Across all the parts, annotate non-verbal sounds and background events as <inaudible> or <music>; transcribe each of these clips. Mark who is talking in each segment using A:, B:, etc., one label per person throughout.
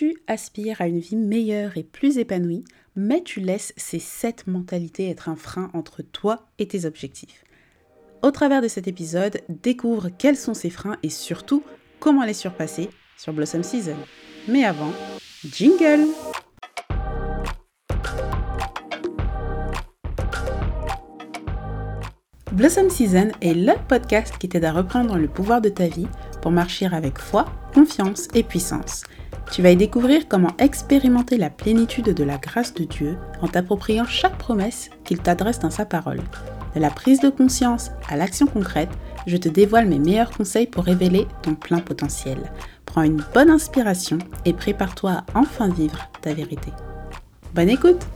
A: Tu aspires à une vie meilleure et plus épanouie, mais tu laisses ces sept mentalités être un frein entre toi et tes objectifs. Au travers de cet épisode, découvre quels sont ces freins et surtout comment les surpasser sur Blossom Season. Mais avant, jingle Blossom Season est le podcast qui t'aide à reprendre le pouvoir de ta vie pour marcher avec foi, confiance et puissance. Tu vas y découvrir comment expérimenter la plénitude de la grâce de Dieu en t'appropriant chaque promesse qu'il t'adresse dans sa parole. De la prise de conscience à l'action concrète, je te dévoile mes meilleurs conseils pour révéler ton plein potentiel. Prends une bonne inspiration et prépare-toi à enfin vivre ta vérité. Bonne écoute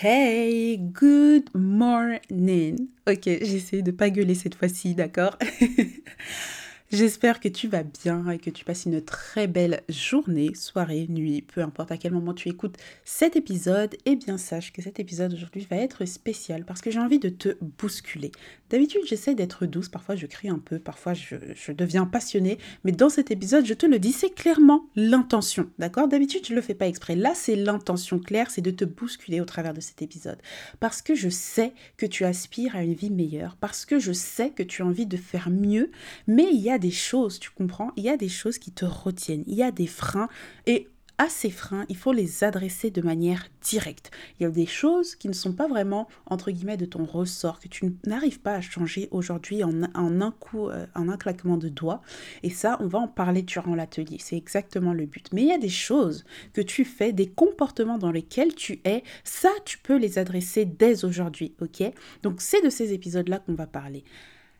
A: Hey, good morning. Ok, j'essaie de pas gueuler cette fois-ci, d'accord? <laughs> J'espère que tu vas bien et que tu passes une très belle journée, soirée, nuit, peu importe à quel moment tu écoutes cet épisode. Et bien sache que cet épisode aujourd'hui va être spécial parce que j'ai envie de te bousculer. D'habitude j'essaie d'être douce, parfois je crie un peu, parfois je, je, deviens passionnée, mais dans cet épisode je te le dis, c'est clairement l'intention, d'accord? D'habitude je le fais pas exprès. Là c'est l'intention claire, c'est de te bousculer au travers de cet épisode. Parce que je sais que tu aspires à une vie meilleure, parce que je sais que tu as envie de faire mieux, mais il y a des choses, tu comprends, il y a des choses qui te retiennent, il y a des freins et à ces freins, il faut les adresser de manière directe. Il y a des choses qui ne sont pas vraiment, entre guillemets, de ton ressort, que tu n'arrives pas à changer aujourd'hui en, un coup, euh, en un claquement de doigts. Et ça, on va en parler durant l'atelier. C'est exactement le but. Mais il y a des choses que tu fais, des comportements dans lesquels tu es. Ça, tu peux les adresser dès aujourd'hui, ok? Donc, c'est de ces épisodes-là qu'on va parler.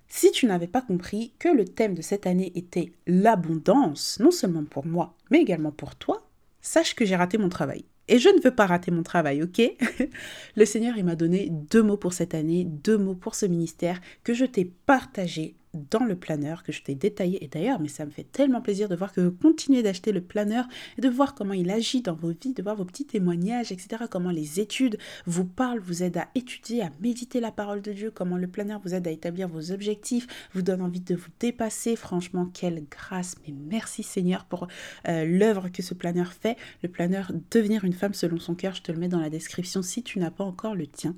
A: Si tu n'avais pas compris que le thème de cette année était l'abondance, non seulement pour moi, mais également pour toi, sache que j'ai raté mon travail. Et je ne veux pas rater mon travail, ok? <laughs> Le Seigneur, il m'a donné deux mots pour cette année, deux mots pour ce ministère que je t'ai partagé dans le planeur que je t'ai détaillé. Et d'ailleurs, mais ça me fait tellement plaisir de voir que vous continuez d'acheter le planeur et de voir comment il agit dans vos vies, de voir vos petits témoignages, etc. Comment les études vous parlent, vous aident à étudier, à méditer la parole de Dieu, comment le planeur vous aide à établir vos objectifs, vous donne envie de vous dépasser. Franchement, quelle grâce. Mais merci Seigneur pour euh, l'œuvre que ce planeur fait. Le planeur Devenir une femme selon son cœur, je te le mets dans la description si tu n'as pas encore le tien.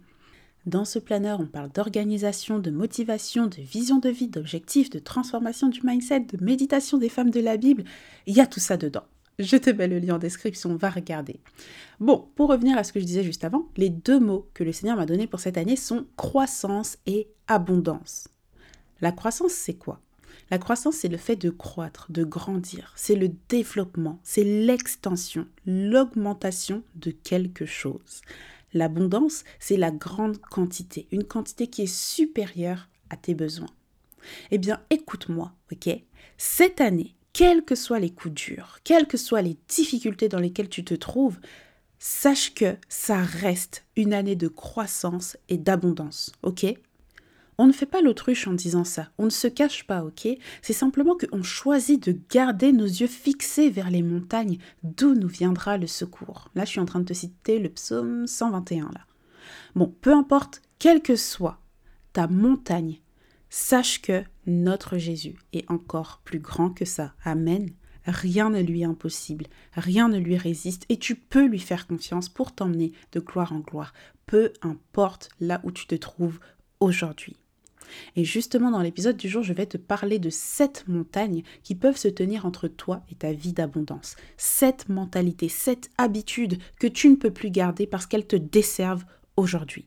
A: Dans ce planeur, on parle d'organisation, de motivation, de vision de vie, d'objectifs, de transformation du mindset, de méditation des femmes de la Bible. Il y a tout ça dedans. Je te mets le lien en description, va regarder. Bon, pour revenir à ce que je disais juste avant, les deux mots que le Seigneur m'a donnés pour cette année sont croissance et abondance. La croissance, c'est quoi? La croissance, c'est le fait de croître, de grandir, c'est le développement, c'est l'extension, l'augmentation de quelque chose. L'abondance, c'est la grande quantité, une quantité qui est supérieure à tes besoins. Eh bien, écoute-moi, ok? Cette année, quels que soient les coups durs, quelles que soient les difficultés dans lesquelles tu te trouves, sache que ça reste une année de croissance et d'abondance, ok? On ne fait pas l'autruche en disant ça, on ne se cache pas, ok? C'est simplement qu'on choisit de garder nos yeux fixés vers les montagnes d'où nous viendra le secours. Là, je suis en train de te citer le psaume 121, là. Bon, peu importe, quelle que soit ta montagne, sache que notre Jésus est encore plus grand que ça. Amen. Rien ne lui est impossible, rien ne lui résiste et tu peux lui faire confiance pour t'emmener de gloire en gloire, peu importe là où tu te trouves aujourd'hui. Et justement, dans l'épisode du jour, je vais te parler de sept montagnes qui peuvent se tenir entre toi et ta vie d'abondance. Sept mentalités, sept habitudes que tu ne peux plus garder parce qu'elles te desservent aujourd'hui.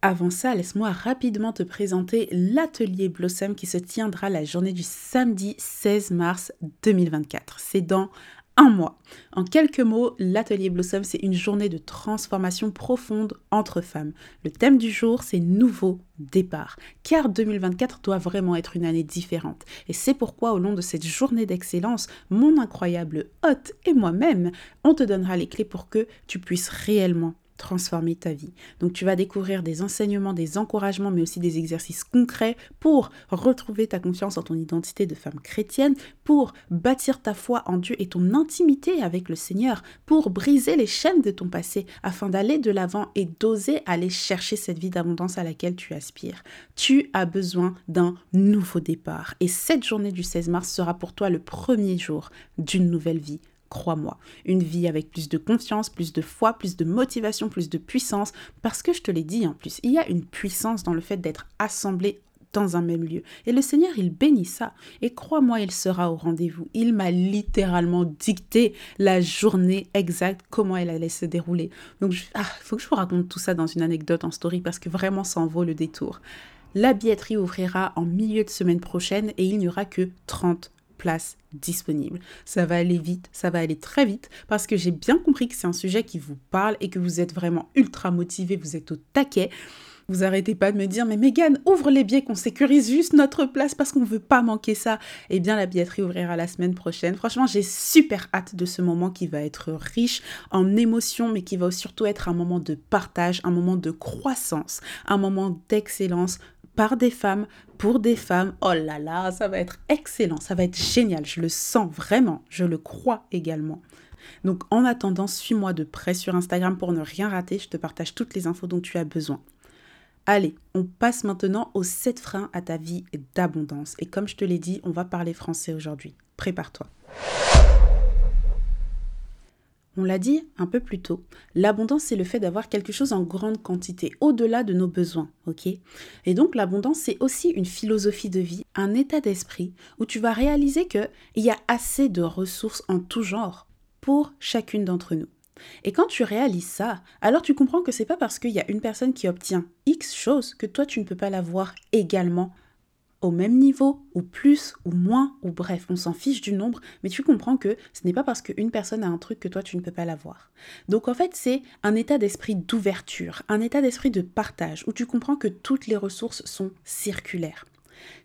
A: Avant ça, laisse-moi rapidement te présenter l'atelier Blossom qui se tiendra la journée du samedi 16 mars 2024. C'est dans un mois. En quelques mots, l'atelier Blossom, c'est une journée de transformation profonde entre femmes. Le thème du jour, c'est nouveau départ, car 2024 doit vraiment être une année différente. Et c'est pourquoi au long de cette journée d'excellence, mon incroyable hôte et moi-même, on te donnera les clés pour que tu puisses réellement transformer ta vie. Donc tu vas découvrir des enseignements, des encouragements, mais aussi des exercices concrets pour retrouver ta confiance en ton identité de femme chrétienne, pour bâtir ta foi en Dieu et ton intimité avec le Seigneur, pour briser les chaînes de ton passé afin d'aller de l'avant et d'oser aller chercher cette vie d'abondance à laquelle tu aspires. Tu as besoin d'un nouveau départ et cette journée du 16 mars sera pour toi le premier jour d'une nouvelle vie crois-moi. Une vie avec plus de confiance, plus de foi, plus de motivation, plus de puissance. Parce que je te l'ai dit en plus, il y a une puissance dans le fait d'être assemblé dans un même lieu. Et le Seigneur, il bénit ça. Et crois-moi, il sera au rendez-vous. Il m'a littéralement dicté la journée exacte, comment elle allait se dérouler. Donc, il ah, faut que je vous raconte tout ça dans une anecdote en story parce que vraiment, ça en vaut le détour. La billetterie ouvrira en milieu de semaine prochaine et il n'y aura que 30 place disponible. Ça va aller vite, ça va aller très vite parce que j'ai bien compris que c'est un sujet qui vous parle et que vous êtes vraiment ultra motivé, vous êtes au taquet. Vous arrêtez pas de me dire, mais Megan, ouvre les billets, qu'on sécurise juste notre place parce qu'on ne veut pas manquer ça. Eh bien, la billetterie ouvrira la semaine prochaine. Franchement, j'ai super hâte de ce moment qui va être riche en émotions, mais qui va surtout être un moment de partage, un moment de croissance, un moment d'excellence par des femmes, pour des femmes. Oh là là, ça va être excellent, ça va être génial. Je le sens vraiment, je le crois également. Donc en attendant, suis-moi de près sur Instagram pour ne rien rater. Je te partage toutes les infos dont tu as besoin. Allez, on passe maintenant aux 7 freins à ta vie d'abondance. Et comme je te l'ai dit, on va parler français aujourd'hui. Prépare-toi. On l'a dit un peu plus tôt, l'abondance c'est le fait d'avoir quelque chose en grande quantité, au-delà de nos besoins, ok? Et donc l'abondance c'est aussi une philosophie de vie, un état d'esprit où tu vas réaliser qu'il y a assez de ressources en tout genre pour chacune d'entre nous. Et quand tu réalises ça, alors tu comprends que c'est pas parce qu'il y a une personne qui obtient X chose que toi tu ne peux pas l'avoir également au même niveau, ou plus, ou moins, ou bref, on s'en fiche du nombre, mais tu comprends que ce n'est pas parce qu'une personne a un truc que toi tu ne peux pas l'avoir. Donc en fait, c'est un état d'esprit d'ouverture, un état d'esprit de partage, où tu comprends que toutes les ressources sont circulaires.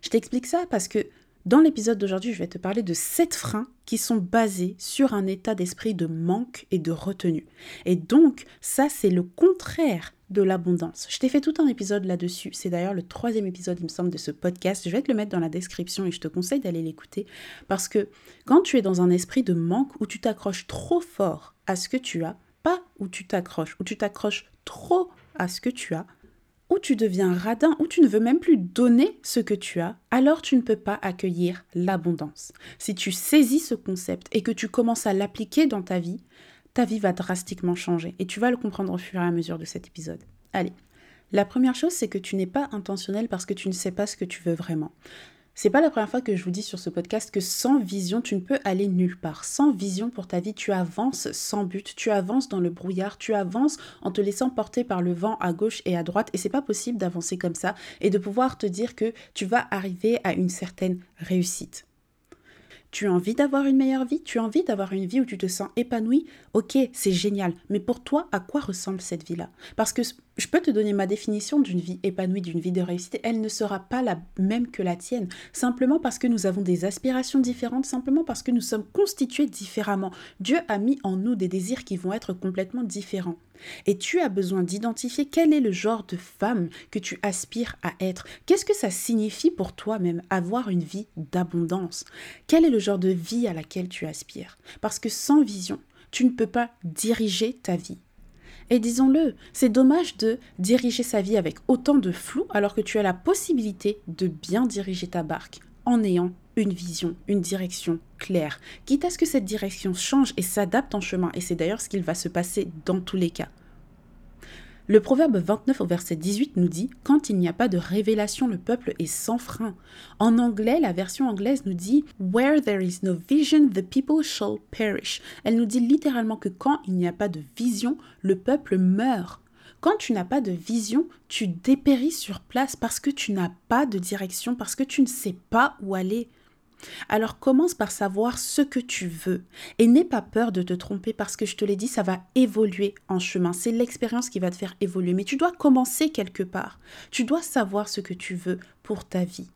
A: Je t'explique ça parce que dans l'épisode d'aujourd'hui, je vais te parler de sept freins qui sont basés sur un état d'esprit de manque et de retenue. Et donc, ça, c'est le contraire de l'abondance. Je t'ai fait tout un épisode là-dessus. C'est d'ailleurs le troisième épisode, il me semble, de ce podcast. Je vais te le mettre dans la description et je te conseille d'aller l'écouter parce que quand tu es dans un esprit de manque où tu t'accroches trop fort à ce que tu as, pas où tu t'accroches, où tu t'accroches trop à ce que tu as, où tu deviens radin, où tu ne veux même plus donner ce que tu as, alors tu ne peux pas accueillir l'abondance. Si tu saisis ce concept et que tu commences à l'appliquer dans ta vie, ta vie va drastiquement changer et tu vas le comprendre au fur et à mesure de cet épisode. Allez, la première chose, c'est que tu n'es pas intentionnel parce que tu ne sais pas ce que tu veux vraiment. C'est pas la première fois que je vous dis sur ce podcast que sans vision, tu ne peux aller nulle part. Sans vision pour ta vie, tu avances sans but, tu avances dans le brouillard, tu avances en te laissant porter par le vent à gauche et à droite et c'est pas possible d'avancer comme ça et de pouvoir te dire que tu vas arriver à une certaine réussite. Tu as envie d'avoir une meilleure vie Tu as envie d'avoir une vie où tu te sens épanoui Ok, c'est génial. Mais pour toi, à quoi ressemble cette vie-là? Parce que je peux te donner ma définition d'une vie épanouie, d'une vie de réussite. Elle ne sera pas la même que la tienne. Simplement parce que nous avons des aspirations différentes, simplement parce que nous sommes constitués différemment. Dieu a mis en nous des désirs qui vont être complètement différents. Et tu as besoin d'identifier quel est le genre de femme que tu aspires à être. Qu'est-ce que ça signifie pour toi-même avoir une vie d'abondance? Quel est le genre de vie à laquelle tu aspires? Parce que sans vision, tu ne peux pas diriger ta vie. Et disons-le, c'est dommage de diriger sa vie avec autant de flou alors que tu as la possibilité de bien diriger ta barque en ayant une vision, une direction claire, quitte à ce que cette direction change et s'adapte en chemin, et c'est d'ailleurs ce qu'il va se passer dans tous les cas. Le proverbe 29 au verset 18 nous dit Quand il n'y a pas de révélation, le peuple est sans frein. En anglais, la version anglaise nous dit Where there is no vision, the people shall perish. Elle nous dit littéralement que quand il n'y a pas de vision, le peuple meurt. Quand tu n'as pas de vision, tu dépéris sur place parce que tu n'as pas de direction, parce que tu ne sais pas où aller. Alors commence par savoir ce que tu veux et n'aie pas peur de te tromper parce que je te l'ai dit, ça va évoluer en chemin. C'est l'expérience qui va te faire évoluer. Mais tu dois commencer quelque part. Tu dois savoir ce que tu veux pour ta vie.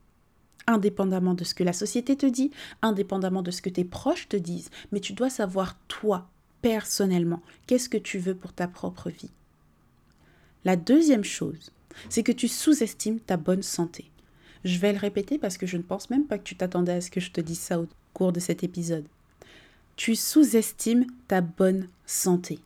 A: Indépendamment de ce que la société te dit, indépendamment de ce que tes proches te disent, mais tu dois savoir toi, personnellement, qu'est-ce que tu veux pour ta propre vie. La deuxième chose, c'est que tu sous-estimes ta bonne santé. Je vais le répéter parce que je ne pense même pas que tu t'attendais à ce que je te dise ça au cours de cet épisode. Tu sous-estimes ta bonne santé.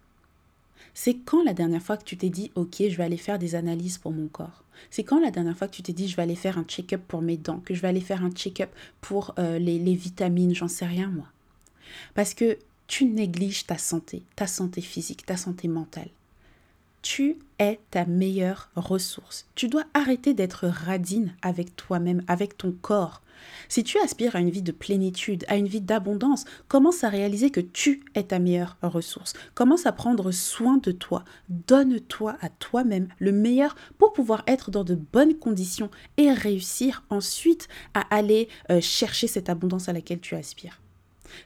A: C'est quand la dernière fois que tu t'es dit, ok, je vais aller faire des analyses pour mon corps? C'est quand la dernière fois que tu t'es dit, je vais aller faire un check-up pour mes dents, que je vais aller faire un check-up pour euh, les, les vitamines, j'en sais rien moi? Parce que tu négliges ta santé, ta santé physique, ta santé mentale. Tu es ta meilleure ressource. Tu dois arrêter d'être radine avec toi-même, avec ton corps. Si tu aspires à une vie de plénitude, à une vie d'abondance, commence à réaliser que tu es ta meilleure ressource. Commence à prendre soin de toi. Donne-toi à toi-même le meilleur pour pouvoir être dans de bonnes conditions et réussir ensuite à aller euh, chercher cette abondance à laquelle tu aspires.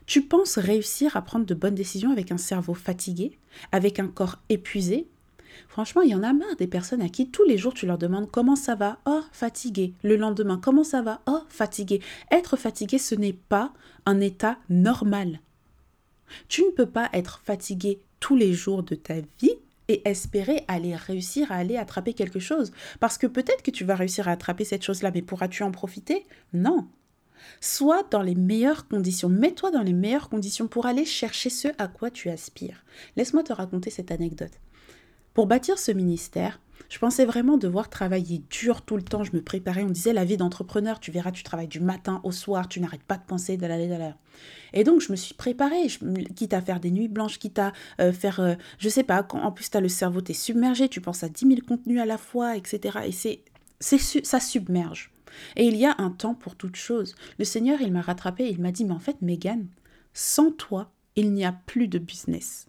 A: Tu penses réussir à prendre de bonnes décisions avec un cerveau fatigué, avec un corps épuisé, Franchement, il y en a marre des personnes à qui tous les jours tu leur demandes comment ça va Oh, fatigué. Le lendemain, comment ça va? Oh, fatigué. Être fatigué, ce n'est pas un état normal. Tu ne peux pas être fatigué tous les jours de ta vie et espérer aller réussir à aller attraper quelque chose. Parce que peut-être que tu vas réussir à attraper cette chose-là, mais pourras-tu en profiter? Non. Sois dans les meilleures conditions, mets-toi dans les meilleures conditions pour aller chercher ce à quoi tu aspires. Laisse-moi te raconter cette anecdote. Pour bâtir ce ministère, je pensais vraiment devoir travailler dur tout le temps. Je me préparais. On disait la vie d'entrepreneur, tu verras, tu travailles du matin au soir, tu n'arrêtes pas de penser de l'aller de Et donc, je me suis préparée, quitte à faire des nuits blanches, quitte à euh, faire, euh, je sais pas, en plus tu as le cerveau, tu es submergé, tu penses à 10 000 contenus à la fois, etc. Et c'est, c'est ça submerge. Et il y a un temps pour toute chose. Le Seigneur, il m'a rattrapé, il m'a dit, mais en fait, Megan, sans toi, il n'y a plus de business.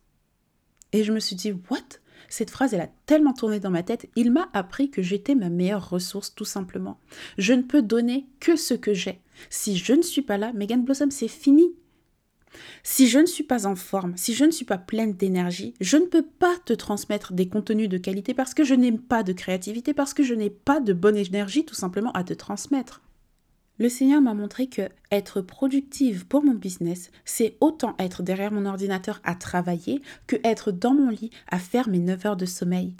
A: Et je me suis dit, what? Cette phrase, elle a tellement tourné dans ma tête, il m'a appris que j'étais ma meilleure ressource, tout simplement. Je ne peux donner que ce que j'ai. Si je ne suis pas là, Megan Blossom, c'est fini. Si je ne suis pas en forme, si je ne suis pas pleine d'énergie, je ne peux pas te transmettre des contenus de qualité parce que je n'aime pas de créativité, parce que je n'ai pas de bonne énergie tout simplement à te transmettre. Le Seigneur m'a montré que être productive pour mon business, c'est autant être derrière mon ordinateur à travailler que être dans mon lit à faire mes 9 heures de sommeil.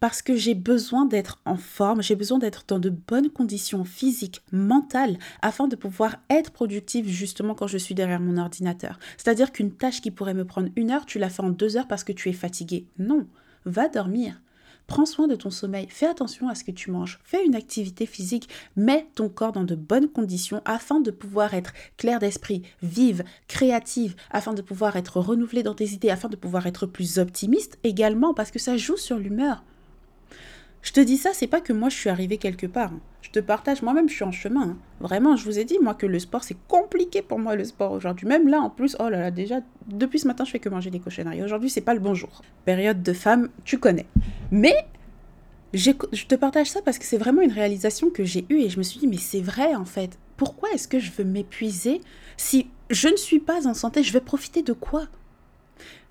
A: Parce que j'ai besoin d'être en forme, j'ai besoin d'être dans de bonnes conditions physiques, mentales, afin de pouvoir être productive justement quand je suis derrière mon ordinateur. C'est-à-dire qu'une tâche qui pourrait me prendre une heure, tu la fais en deux heures parce que tu es fatigué. Non, va dormir. Prends soin de ton sommeil, fais attention à ce que tu manges, fais une activité physique, mets ton corps dans de bonnes conditions afin de pouvoir être clair d'esprit, vive, créative, afin de pouvoir être renouvelé dans tes idées, afin de pouvoir être plus optimiste également, parce que ça joue sur l'humeur. Je te dis ça, c'est pas que moi je suis arrivée quelque part. Je te partage, moi-même je suis en chemin. Hein. Vraiment, je vous ai dit, moi, que le sport, c'est compliqué pour moi le sport aujourd'hui. Même là, en plus, oh là là, déjà, depuis ce matin, je fais que manger des cochonneries. Aujourd'hui, c'est pas le bonjour. Période de femme, tu connais. Mais je te partage ça parce que c'est vraiment une réalisation que j'ai eue et je me suis dit, mais c'est vrai en fait. Pourquoi est-ce que je veux m'épuiser si je ne suis pas en santé? Je vais profiter de quoi?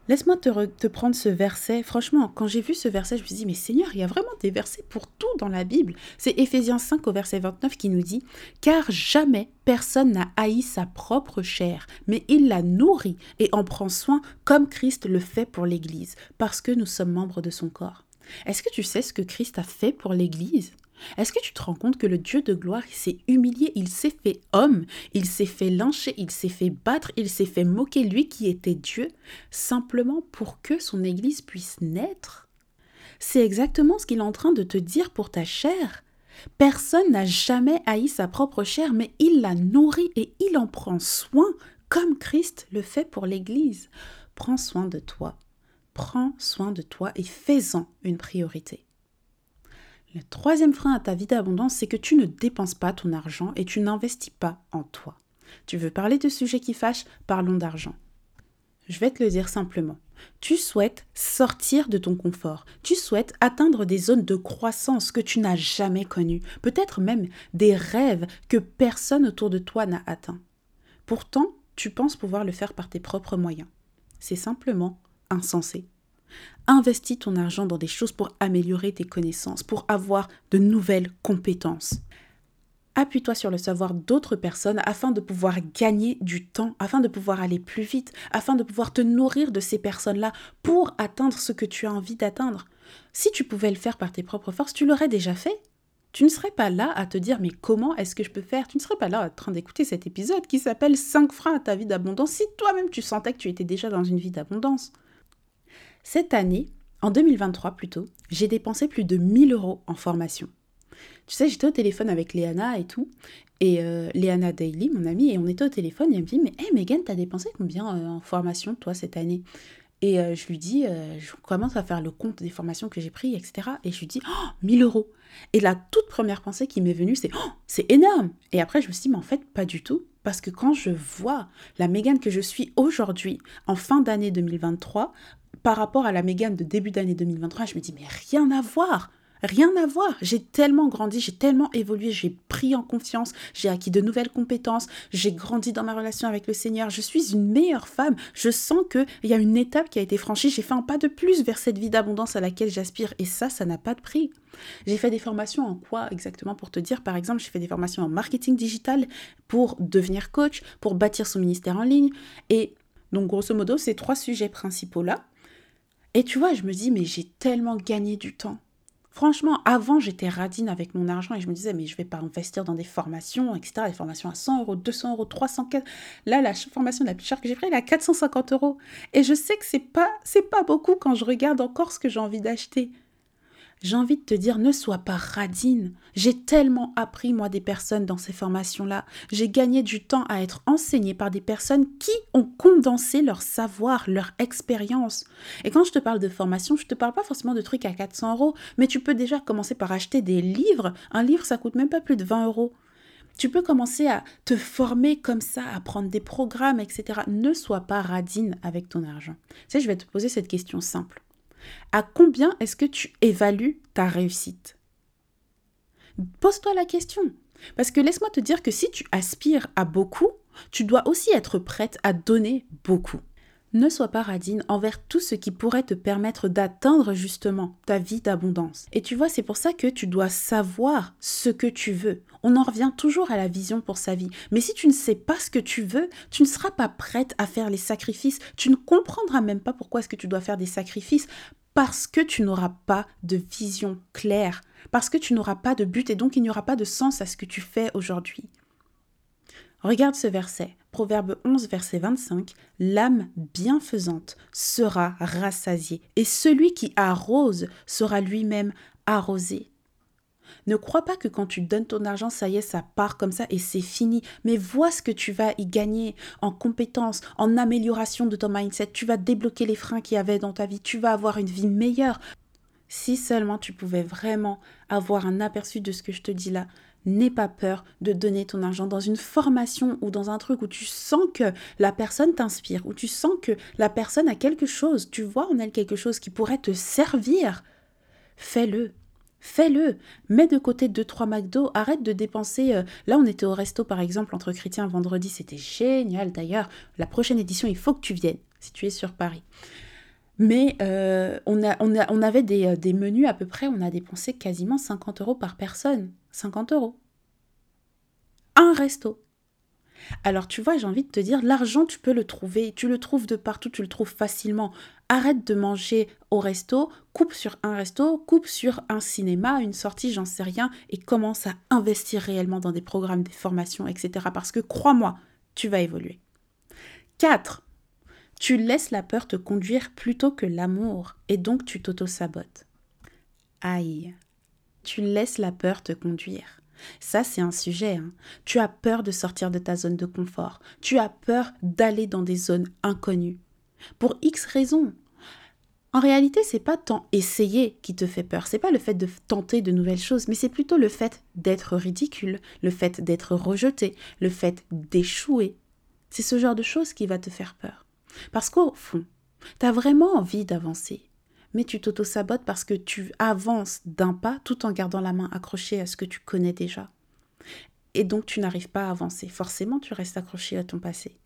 A: Laisse-moi te, prendre ce verset. Franchement, quand j'ai vu ce verset, je me suis dit, mais Seigneur, il y a vraiment des versets pour tout dans la Bible. C'est Éphésiens 5 au verset 29 qui nous dit, Car jamais personne n'a haï sa propre chair, mais il la nourrit et en prend soin comme Christ le fait pour l'Église, parce que nous sommes membres de son corps. Est-ce que tu sais ce que Christ a fait pour l'Église? Est-ce que tu te rends compte que le Dieu de gloire s'est humilié, il s'est fait homme, il s'est fait lyncher, il s'est fait battre, il s'est fait moquer, lui qui était Dieu, simplement pour que son Église puisse naître? C'est exactement ce qu'il est en train de te dire pour ta chair. Personne n'a jamais haï sa propre chair, mais il la nourrit et il en prend soin, comme Christ le fait pour l'Église. Prends soin de toi, prends soin de toi et fais-en une priorité. Le troisième frein à ta vie d'abondance, c'est que tu ne dépenses pas ton argent et tu n'investis pas en toi. Tu veux parler de sujets qui fâchent? Parlons d'argent. Je vais te le dire simplement. Tu souhaites sortir de ton confort. Tu souhaites atteindre des zones de croissance que tu n'as jamais connues. Peut-être même des rêves que personne autour de toi n'a atteints. Pourtant, tu penses pouvoir le faire par tes propres moyens. C'est simplement insensé. Investis ton argent dans des choses pour améliorer tes connaissances, pour avoir de nouvelles compétences. Appuie-toi sur le savoir d'autres personnes afin de pouvoir gagner du temps, afin de pouvoir aller plus vite, afin de pouvoir te nourrir de ces personnes-là pour atteindre ce que tu as envie d'atteindre. Si tu pouvais le faire par tes propres forces, tu l'aurais déjà fait. Tu ne serais pas là à te dire mais comment est-ce que je peux faire? Tu ne serais pas là en train d'écouter cet épisode qui s'appelle 5 freins à ta vie d'abondance si toi-même tu sentais que tu étais déjà dans une vie d'abondance. Cette année, en 2023 plutôt, j'ai dépensé plus de 1000 euros en formation. Tu sais, j'étais au téléphone avec Léana et tout, et euh, Léana Daily, mon amie, et on était au téléphone, et elle me dit, mais hé hey, Megan, t'as dépensé combien euh, en formation, toi, cette année? Et euh, je lui dis, je commence à faire le compte des formations que j'ai prises, etc. Et je lui dis, oh, 1000 euros Et la toute première pensée qui m'est venue, c'est, oh, c'est énorme Et après, je me suis dit, mais en fait, pas du tout. Parce que quand je vois la Megan que je suis aujourd'hui, en fin d'année 2023, par rapport à la Mégane de début d'année 2023, je me dis, mais rien à voir Rien à voir. J'ai tellement grandi, j'ai tellement évolué, j'ai pris en confiance, j'ai acquis de nouvelles compétences, j'ai grandi dans ma relation avec le Seigneur. Je suis une meilleure femme. Je sens qu'il y a une étape qui a été franchie. J'ai fait un pas de plus vers cette vie d'abondance à laquelle j'aspire. Et ça, ça n'a pas de prix. J'ai fait des formations en quoi exactement pour te dire Par exemple, j'ai fait des formations en marketing digital pour devenir coach, pour bâtir son ministère en ligne. Et donc, grosso modo, ces trois sujets principaux-là et tu vois, je me dis, mais j'ai tellement gagné du temps. Franchement, avant, j'étais radine avec mon argent et je me disais, mais je vais pas investir dans des formations, etc. Des formations à 100 euros, 200 euros, 300 Là, la formation la plus chère que j'ai prise, elle est à 450 euros. Et je sais que c'est pas, c'est pas beaucoup quand je regarde encore ce que j'ai envie d'acheter j'ai envie de te dire, ne sois pas radine. J'ai tellement appris, moi, des personnes dans ces formations-là. J'ai gagné du temps à être enseignée par des personnes qui ont condensé leur savoir, leur expérience. Et quand je te parle de formation, je te parle pas forcément de trucs à 400 euros, mais tu peux déjà commencer par acheter des livres. Un livre, ça coûte même pas plus de 20 euros. Tu peux commencer à te former comme ça, à prendre des programmes, etc. Ne sois pas radine avec ton argent. Tu sais, je vais te poser cette question simple. À combien est-ce que tu évalues ta réussite? Pose-toi la question. Parce que laisse-moi te dire que si tu aspires à beaucoup, tu dois aussi être prête à donner beaucoup. Ne sois pas radine envers tout ce qui pourrait te permettre d'atteindre justement ta vie d'abondance. Et tu vois, c'est pour ça que tu dois savoir ce que tu veux. On en revient toujours à la vision pour sa vie. Mais si tu ne sais pas ce que tu veux, tu ne seras pas prête à faire les sacrifices. Tu ne comprendras même pas pourquoi est-ce que tu dois faire des sacrifices parce que tu n'auras pas de vision claire, parce que tu n'auras pas de but et donc il n'y aura pas de sens à ce que tu fais aujourd'hui. Regarde ce verset, Proverbe 11, verset 25, L'âme bienfaisante sera rassasiée, et celui qui arrose sera lui-même arrosé. Ne crois pas que quand tu donnes ton argent, ça y est, ça part comme ça et c'est fini. Mais vois ce que tu vas y gagner en compétences, en amélioration de ton mindset. Tu vas débloquer les freins qu'il y avait dans ta vie. Tu vas avoir une vie meilleure. Si seulement tu pouvais vraiment avoir un aperçu de ce que je te dis là, n'aie pas peur de donner ton argent dans une formation ou dans un truc où tu sens que la personne t'inspire, où tu sens que la personne a quelque chose, tu vois en elle quelque chose qui pourrait te servir. Fais-le. Fais-le. Mets de côté 2-3 McDo. Arrête de dépenser. Euh, là, on était au resto, par exemple, entre chrétiens vendredi. C'était génial d'ailleurs. La prochaine édition, il faut que tu viennes si tu es sur Paris. Mais euh, on, avait des, euh, des, menus à peu près, on a dépensé quasiment 50 euros par personne. 50 euros. Un resto. Alors tu vois, j'ai envie de te dire, l'argent, tu peux le trouver, tu le trouves de partout, tu le trouves facilement. Arrête de manger au resto, coupe sur un resto, coupe sur un cinéma, une sortie, j'en sais rien, et commence à investir réellement dans des programmes, des formations, etc. Parce que crois-moi, tu vas évoluer. 4. Tu laisses la peur te conduire plutôt que l'amour, et donc tu t'auto-sabotes. Aïe. Tu laisses la peur te conduire. Ça, c'est un sujet. Hein. Tu as peur de sortir de ta zone de confort. Tu as peur d'aller dans des zones inconnues. Pour X raisons. En réalité, c'est pas tant essayer qui te fait peur, c'est pas le fait de tenter de nouvelles choses, mais c'est plutôt le fait d'être ridicule, le fait d'être rejeté, le fait d'échouer. C'est ce genre de choses qui va te faire peur. Parce qu'au fond, tu as vraiment envie d'avancer, mais tu t'auto-sabotes parce que tu avances d'un pas tout en gardant la main accrochée à ce que tu connais déjà. Et donc tu n'arrives pas à avancer. Forcément, tu restes accroché à ton passé.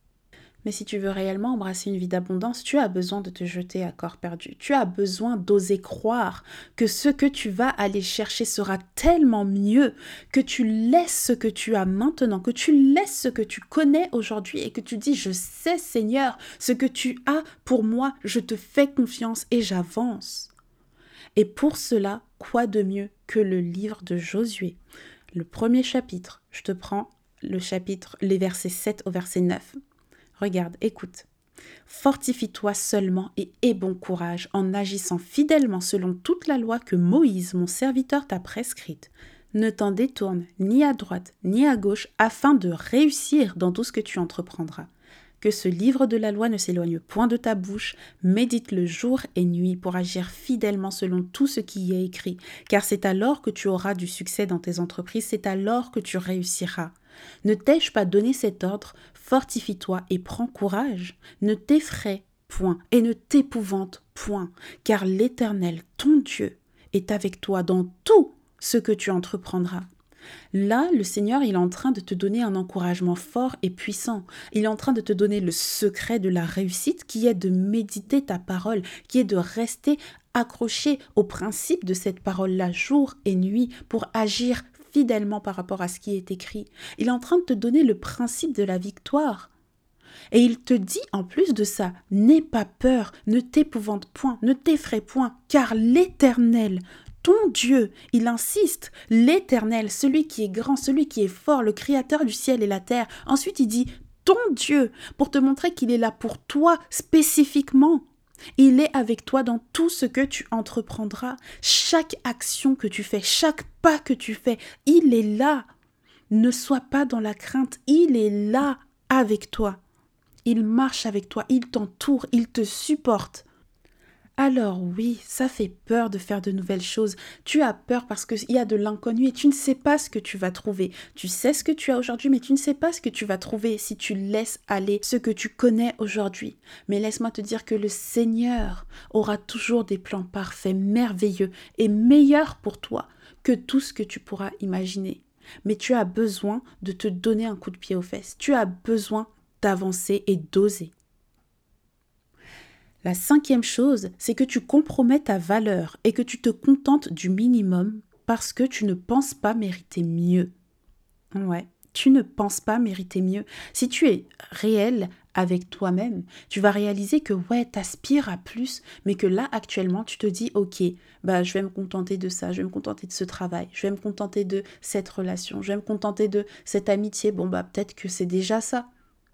A: Mais si tu veux réellement embrasser une vie d'abondance, tu as besoin de te jeter à corps perdu. Tu as besoin d'oser croire que ce que tu vas aller chercher sera tellement mieux que tu laisses ce que tu as maintenant, que tu laisses ce que tu connais aujourd'hui et que tu dis je sais Seigneur, ce que tu as pour moi, je te fais confiance et j'avance. Et pour cela, quoi de mieux que le livre de Josué? Le premier chapitre, je te prends le chapitre, les versets 7 au verset 9. Regarde, écoute. Fortifie-toi seulement et aie bon courage en agissant fidèlement selon toute la loi que Moïse, mon serviteur, t'a prescrite. Ne t'en détourne ni à droite ni à gauche afin de réussir dans tout ce que tu entreprendras. Que ce livre de la loi ne s'éloigne point de ta bouche, médite-le jour et nuit pour agir fidèlement selon tout ce qui y est écrit, car c'est alors que tu auras du succès dans tes entreprises, c'est alors que tu réussiras. Ne t'ai-je pas donné cet ordre? Fortifie-toi et prends courage. Ne t'effraie point et ne t'épouvante point, car l'Éternel, ton Dieu, est avec toi dans tout ce que tu entreprendras. Là, le Seigneur, il est en train de te donner un encouragement fort et puissant. Il est en train de te donner le secret de la réussite qui est de méditer ta parole, qui est de rester accroché au principe de cette parole-là jour et nuit pour agir fidèlement par rapport à ce qui est écrit. Il est en train de te donner le principe de la victoire. Et il te dit en plus de ça, n'aie pas peur, ne t'épouvante point, ne t'effraie point, car l'Éternel, ton Dieu, il insiste, l'Éternel, celui qui est grand, celui qui est fort, le Créateur du ciel et la terre. Ensuite, il dit ton Dieu, pour te montrer qu'il est là pour toi spécifiquement. Il est avec toi dans tout ce que tu entreprendras, chaque action que tu fais, chaque pas que tu fais, il est là. Ne sois pas dans la crainte, il est là avec toi. Il marche avec toi, il t'entoure, il te supporte. Alors oui, ça fait peur de faire de nouvelles choses. Tu as peur parce qu'il y a de l'inconnu et tu ne sais pas ce que tu vas trouver. Tu sais ce que tu as aujourd'hui, mais tu ne sais pas ce que tu vas trouver si tu laisses aller ce que tu connais aujourd'hui. Mais laisse-moi te dire que le Seigneur aura toujours des plans parfaits, merveilleux et meilleurs pour toi que tout ce que tu pourras imaginer. Mais tu as besoin de te donner un coup de pied aux fesses. Tu as besoin d'avancer et d'oser. La cinquième chose, c'est que tu compromets ta valeur et que tu te contentes du minimum parce que tu ne penses pas mériter mieux. Ouais, tu ne penses pas mériter mieux. Si tu es réel avec toi-même, tu vas réaliser que ouais, t'aspires à plus, mais que là actuellement tu te dis ok, bah je vais me contenter de ça, je vais me contenter de ce travail, je vais me contenter de cette relation, je vais me contenter de cette amitié. Bon bah peut-être que c'est déjà ça.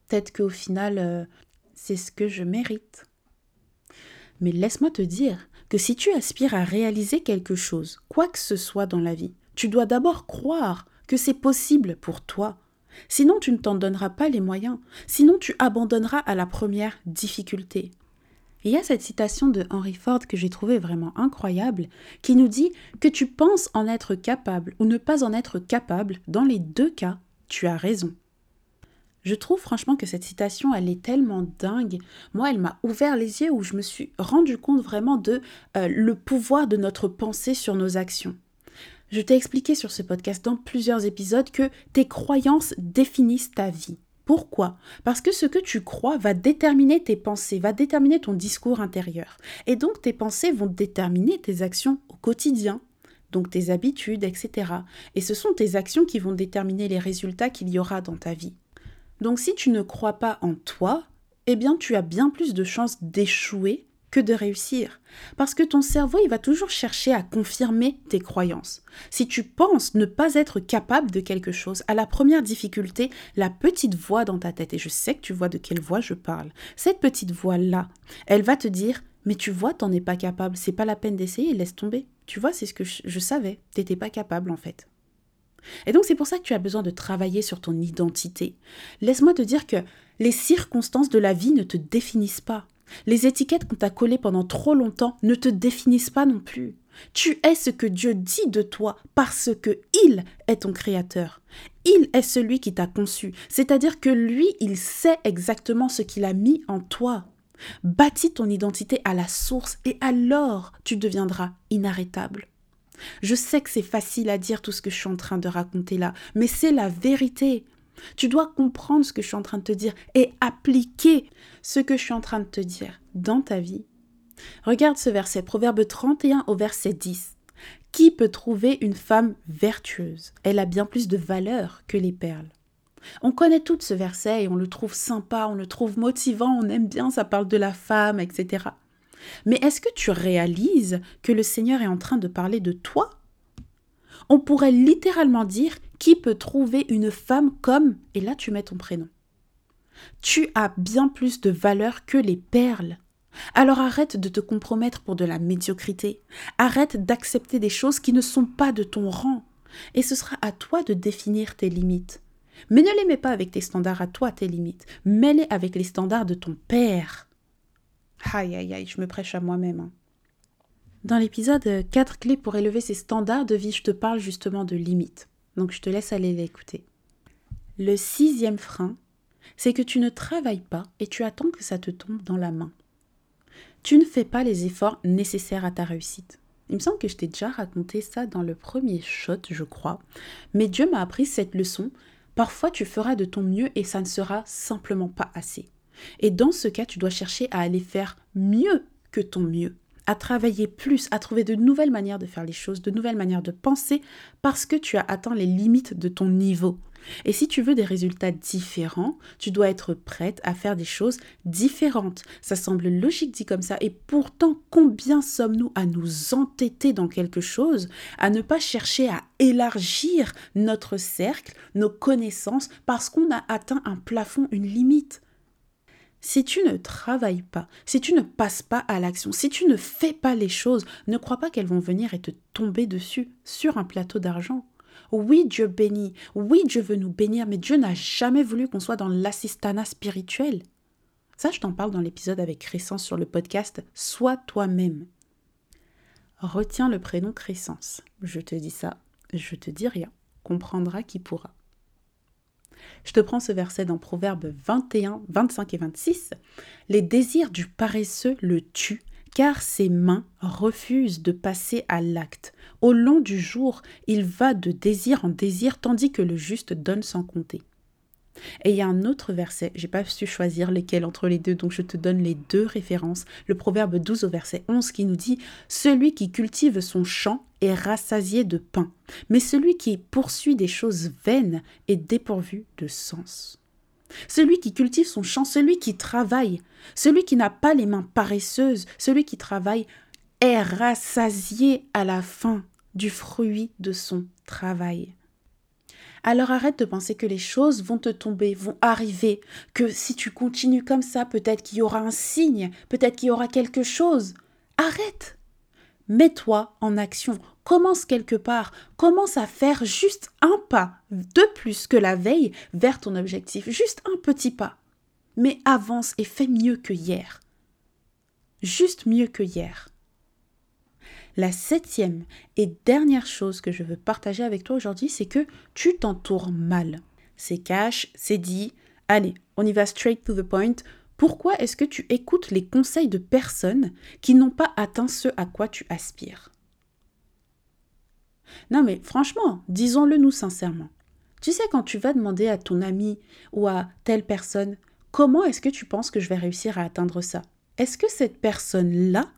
A: Peut-être qu'au final euh, c'est ce que je mérite. Mais laisse-moi te dire que si tu aspires à réaliser quelque chose, quoi que ce soit dans la vie, tu dois d'abord croire que c'est possible pour toi. Sinon, tu ne t'en donneras pas les moyens. Sinon, tu abandonneras à la première difficulté. il y a cette citation de Henry Ford que j'ai trouvée vraiment incroyable, qui nous dit que tu penses en être capable ou ne pas en être capable, dans les deux cas, tu as raison. Je trouve franchement que cette citation, elle est tellement dingue. Moi, elle m'a ouvert les yeux où je me suis rendu compte vraiment de euh, le pouvoir de notre pensée sur nos actions. Je t'ai expliqué sur ce podcast dans plusieurs épisodes que tes croyances définissent ta vie. Pourquoi? Parce que ce que tu crois va déterminer tes pensées, va déterminer ton discours intérieur. Et donc tes pensées vont déterminer tes actions au quotidien, donc tes habitudes, etc. Et ce sont tes actions qui vont déterminer les résultats qu'il y aura dans ta vie. Donc si tu ne crois pas en toi, eh bien tu as bien plus de chances d'échouer que de réussir. Parce que ton cerveau, il va toujours chercher à confirmer tes croyances. Si tu penses ne pas être capable de quelque chose, à la première difficulté, la petite voix dans ta tête, et je sais que tu vois de quelle voix je parle, cette petite voix-là, elle va te dire mais tu vois, t'en es pas capable, c'est pas la peine d'essayer, laisse tomber. Tu vois, c'est ce que je, je savais, t'étais pas capable en fait. Et donc c'est pour ça que tu as besoin de travailler sur ton identité. Laisse-moi te dire que les circonstances de la vie ne te définissent pas. Les étiquettes qu'on t'a collées pendant trop longtemps ne te définissent pas non plus. Tu es ce que Dieu dit de toi parce que il est ton créateur. Il est celui qui t'a conçu, c'est-à-dire que lui, il sait exactement ce qu'il a mis en toi. Bâtis ton identité à la source et alors tu deviendras inarrêtable. Je sais que c'est facile à dire tout ce que je suis en train de raconter là, mais c'est la vérité. Tu dois comprendre ce que je suis en train de te dire et appliquer ce que je suis en train de te dire dans ta vie. Regarde ce verset, Proverbe 31 au verset 10. Qui peut trouver une femme vertueuse? Elle a bien plus de valeur que les perles. On connaît tout ce verset et on le trouve sympa, on le trouve motivant, on aime bien, ça parle de la femme, etc. Mais est-ce que tu réalises que le Seigneur est en train de parler de toi? On pourrait littéralement dire qui peut trouver une femme comme, et là tu mets ton prénom. Tu as bien plus de valeur que les perles. Alors arrête de te compromettre pour de la médiocrité. Arrête d'accepter des choses qui ne sont pas de ton rang. Et ce sera à toi de définir tes limites. Mais ne les mets pas avec tes standards à toi, tes limites. Mets-les avec les standards de ton père. Aïe, aïe, aïe, je me prêche à moi-même. Hein. Dans l'épisode 4 clés pour élever ses standards de vie, je te parle justement de limites. Donc je te laisse aller l'écouter. Le sixième frein, c'est que tu ne travailles pas et tu attends que ça te tombe dans la main. Tu ne fais pas les efforts nécessaires à ta réussite. Il me semble que je t'ai déjà raconté ça dans le premier shot, je crois. Mais Dieu m'a appris cette leçon. Parfois, tu feras de ton mieux et ça ne sera simplement pas assez. Et dans ce cas, tu dois chercher à aller faire mieux que ton mieux à travailler plus, à trouver de nouvelles manières de faire les choses, de nouvelles manières de penser, parce que tu as atteint les limites de ton niveau. Et si tu veux des résultats différents, tu dois être prête à faire des choses différentes. Ça semble logique dit comme ça, et pourtant combien sommes-nous à nous entêter dans quelque chose, à ne pas chercher à élargir notre cercle, nos connaissances, parce qu'on a atteint un plafond, une limite? Si tu ne travailles pas, si tu ne passes pas à l'action, si tu ne fais pas les choses, ne crois pas qu'elles vont venir et te tomber dessus sur un plateau d'argent. Oui, Dieu bénit, oui, Dieu veut nous bénir, mais Dieu n'a jamais voulu qu'on soit dans l'assistanat spirituel. Ça, je t'en parle dans l'épisode avec Crescence sur le podcast Sois toi-même. Retiens le prénom Crescence. Je te dis ça, je te dis rien. Comprendra qui pourra. Je te prends ce verset dans Proverbes 21, 25 et 26. Les désirs du paresseux le tuent, car ses mains refusent de passer à l'acte. Au long du jour, il va de désir en désir, tandis que le juste donne sans compter. Et il y a un autre verset, j'ai pas su choisir lequel entre les deux, donc je te donne les deux références. Le proverbe 12 au verset 11 qui nous dit Celui qui cultive son champ rassasié de pain, mais celui qui poursuit des choses vaines est dépourvu de sens. Celui qui cultive son champ, celui qui travaille, celui qui n'a pas les mains paresseuses, celui qui travaille est rassasié à la fin du fruit de son travail alors arrête de penser que les choses vont te tomber, vont arriver, que si tu continues comme ça, peut-être qu'il y aura un signe, peut-être qu'il y aura quelque chose. Arrête. Mets-toi en action. Commence quelque part. Commence à faire juste un pas de plus que la veille vers ton objectif. Juste un petit pas. Mais avance et fais mieux que hier. Juste mieux que hier. La septième et dernière chose que je veux partager avec toi aujourd'hui, c'est que tu t'entoures mal. C'est cash, c'est dit. Allez, on y va straight to the point. Pourquoi est-ce que tu écoutes les conseils de personnes qui n'ont pas atteint ce à quoi tu aspires? Non mais franchement, disons-le nous sincèrement. Tu sais, quand tu vas demander à ton ami ou à telle personne, comment est-ce que tu penses que je vais réussir à atteindre ça? Est-ce que cette personne-là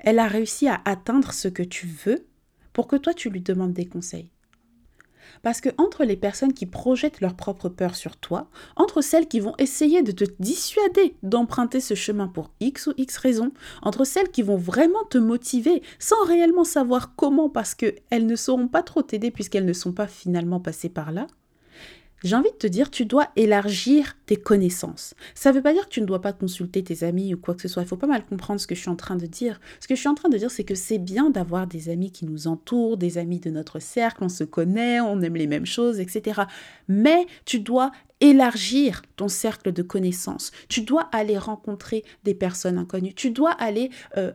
A: elle a réussi à atteindre ce que tu veux pour que toi tu lui demandes des conseils? Parce que entre les personnes qui projettent leur propre peur sur toi, entre celles qui vont essayer de te dissuader d'emprunter ce chemin pour X ou X raisons, entre celles qui vont vraiment te motiver sans réellement savoir comment parce qu'elles ne sauront pas trop t'aider puisqu'elles ne sont pas finalement passées par là, j'ai envie de te dire, tu dois élargir tes connaissances. Ça ne veut pas dire que tu ne dois pas consulter tes amis ou quoi que ce soit. Il faut pas mal comprendre ce que je suis en train de dire. Ce que je suis en train de dire, c'est que c'est bien d'avoir des amis qui nous entourent, des amis de notre cercle, on se connaît, on aime les mêmes choses, etc. Mais tu dois élargir ton cercle de connaissances. Tu dois aller rencontrer des personnes inconnues. Tu dois aller euh,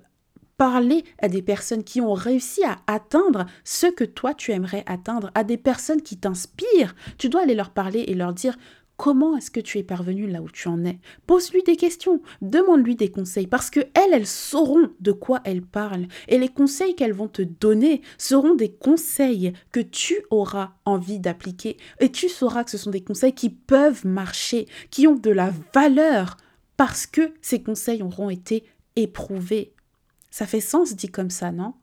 A: parler à des personnes qui ont réussi à atteindre ce que toi tu aimerais atteindre, à des personnes qui t'inspirent. Tu dois aller leur parler et leur dire comment est-ce que tu es parvenu là où tu en es? Pose-lui des questions, demande-lui des conseils parce que elles, elles sauront de quoi elles parlent et les conseils qu'elles vont te donner seront des conseils que tu auras envie d'appliquer et tu sauras que ce sont des conseils qui peuvent marcher, qui ont de la valeur parce que ces conseils auront été éprouvés. Ça fait sens dit comme ça, non?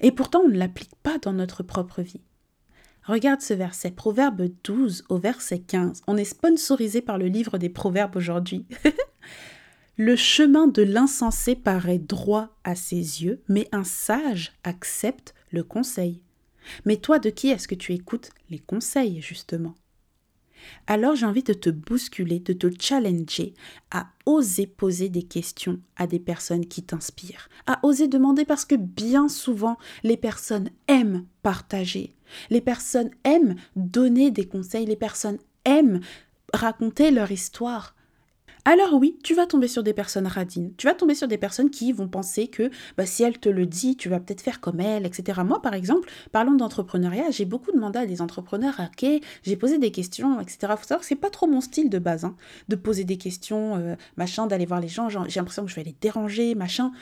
A: Et pourtant, on ne l'applique pas dans notre propre vie. Regarde ce verset, Proverbe 12 au verset 15. On est sponsorisé par le livre des Proverbes aujourd'hui. <laughs> Le chemin de l'insensé paraît droit à ses yeux, mais un sage accepte le conseil. Mais toi, de qui est-ce que tu écoutes les conseils, justement? Alors j'ai envie de te bousculer, de te challenger à oser poser des questions à des personnes qui t'inspirent, à oser demander parce que bien souvent les personnes aiment partager, les personnes aiment donner des conseils, les personnes aiment raconter leur histoire. Alors oui, tu vas tomber sur des personnes radines. Tu vas tomber sur des personnes qui vont penser que bah, si elle te le dit, tu vas peut-être faire comme elle, etc. Moi, par exemple, parlons d'entrepreneuriat, j'ai beaucoup demandé à des entrepreneurs, ok, j'ai posé des questions, etc. Faut savoir que c'est pas trop mon style de base, hein, de poser des questions, euh, machin, d'aller voir les gens. J'ai l'impression que je vais les déranger, machin.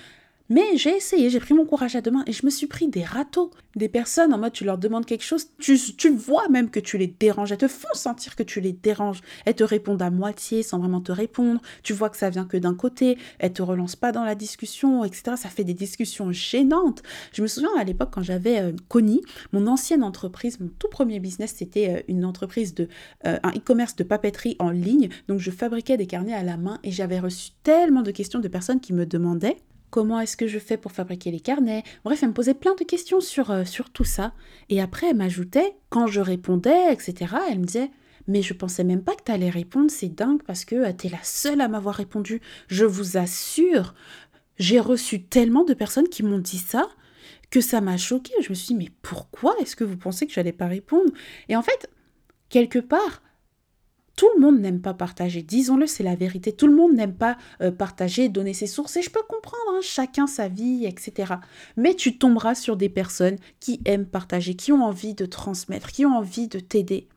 A: Mais j'ai essayé, j'ai pris mon courage à deux mains et je me suis pris des râteaux. Des personnes en mode tu leur demandes quelque chose, tu, tu vois même que tu les déranges, elles te font sentir que tu les déranges. Elles te répondent à moitié sans vraiment te répondre, tu vois que ça vient que d'un côté, elles te relancent pas dans la discussion, etc. Ça fait des discussions gênantes. Je me souviens à l'époque quand j'avais euh, Connie, mon ancienne entreprise, mon tout premier business, c'était euh, une entreprise de euh, un e-commerce de papeterie en ligne. Donc je fabriquais des carnets à la main et j'avais reçu tellement de questions de personnes qui me demandaient comment est-ce que je fais pour fabriquer les carnets. Bref, elle me posait plein de questions sur, euh, sur tout ça. Et après, elle m'ajoutait, quand je répondais, etc., elle me disait, mais je pensais même pas que tu allais répondre, c'est dingue parce que euh, tu es la seule à m'avoir répondu. Je vous assure, j'ai reçu tellement de personnes qui m'ont dit ça que ça m'a choqué. Je me suis dit, mais pourquoi est-ce que vous pensez que j'allais pas répondre? Et en fait, quelque part, le monde n'aime pas partager, disons-le, c'est la vérité. Tout le monde n'aime pas euh, partager, donner ses sources, et je peux comprendre, hein, chacun sa vie, etc. Mais tu tomberas sur des personnes qui aiment partager, qui ont envie de transmettre, qui ont envie de t'aider.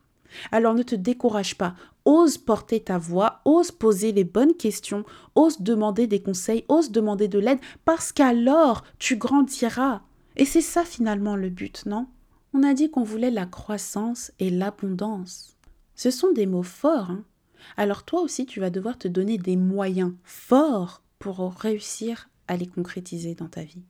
A: Alors ne te décourage pas, ose porter ta voix, ose poser les bonnes questions, ose demander des conseils, ose demander de l'aide, parce qu'alors tu grandiras. Et c'est ça finalement le but, non? On a dit qu'on voulait la croissance et l'abondance. Ce sont des mots forts. Hein. Alors toi aussi, tu vas devoir te donner des moyens forts pour réussir à les concrétiser dans ta vie.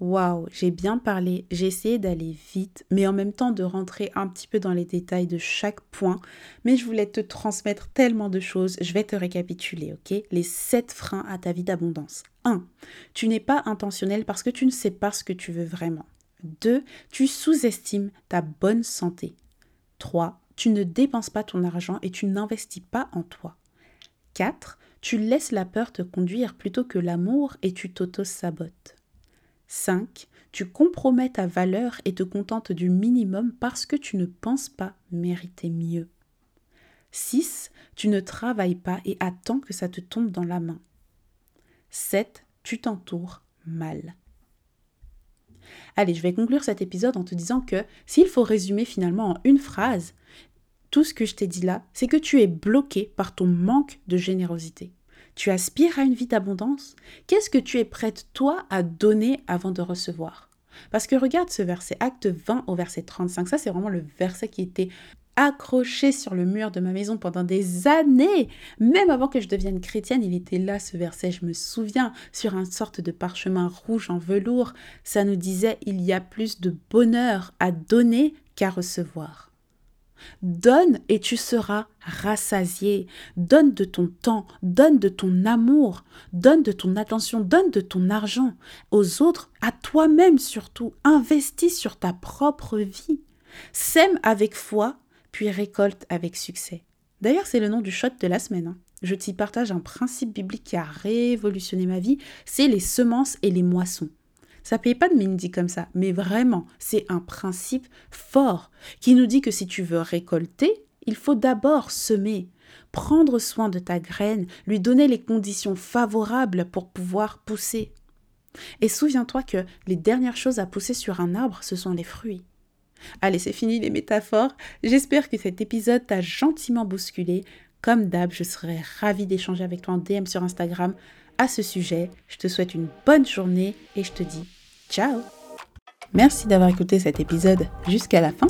A: Waouh, j'ai bien parlé, j'ai essayé d'aller vite, mais en même temps de rentrer un petit peu dans les détails de chaque point. Mais je voulais te transmettre tellement de choses, je vais te récapituler, ok? Les sept freins à ta vie d'abondance. 1. Tu n'es pas intentionnel parce que tu ne sais pas ce que tu veux vraiment. 2. Tu sous-estimes ta bonne santé. 3 tu ne dépenses pas ton argent et tu n'investis pas en toi. 4. Tu laisses la peur te conduire plutôt que l'amour et tu t'auto-sabotes. 5. Tu compromets ta valeur et te contentes du minimum parce que tu ne penses pas mériter mieux. 6. Tu ne travailles pas et attends que ça te tombe dans la main. 7. Tu t'entoures mal. Allez, je vais conclure cet épisode en te disant que s'il faut résumer finalement en une phrase, tout ce que je t'ai dit là, c'est que tu es bloqué par ton manque de générosité. Tu aspires à une vie d'abondance Qu'est-ce que tu es prête, toi, à donner avant de recevoir? Parce que regarde ce verset, acte 20 au verset 35, ça c'est vraiment le verset qui était accroché sur le mur de ma maison pendant des années. Même avant que je devienne chrétienne, il était là ce verset, je me souviens, sur une sorte de parchemin rouge en velours. Ça nous disait, il y a plus de bonheur à donner qu'à recevoir. Donne et tu seras rassasié. Donne de ton temps, donne de ton amour, donne de ton attention, donne de ton argent aux autres, à toi-même surtout. Investis sur ta propre vie. Sème avec foi, puis récolte avec succès. D'ailleurs, c'est le nom du shot de la semaine. Hein. Je t'y partage un principe biblique qui a révolutionné ma vie, c'est les semences et les moissons. Ça paye pas de mine comme ça, mais vraiment, c'est un principe fort qui nous dit que si tu veux récolter, il faut d'abord semer, prendre soin de ta graine, lui donner les conditions favorables pour pouvoir pousser. Et souviens-toi que les dernières choses à pousser sur un arbre, ce sont les fruits. Allez, c'est fini les métaphores. J'espère que cet épisode t'a gentiment bousculé. Comme d'hab, je serais ravie d'échanger avec toi en DM sur Instagram à ce sujet. Je te souhaite une bonne journée et je te dis Ciao Merci d'avoir écouté cet épisode jusqu'à la fin.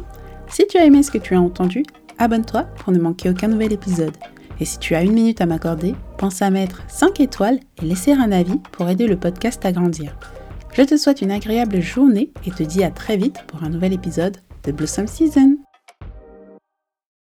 A: Si tu as aimé ce que tu as entendu, abonne-toi pour ne manquer aucun nouvel épisode. Et si tu as une minute à m'accorder, pense à mettre 5 étoiles et laisser un avis pour aider le podcast à grandir. Je te souhaite une agréable journée et te dis à très vite pour un nouvel épisode de Blossom Season.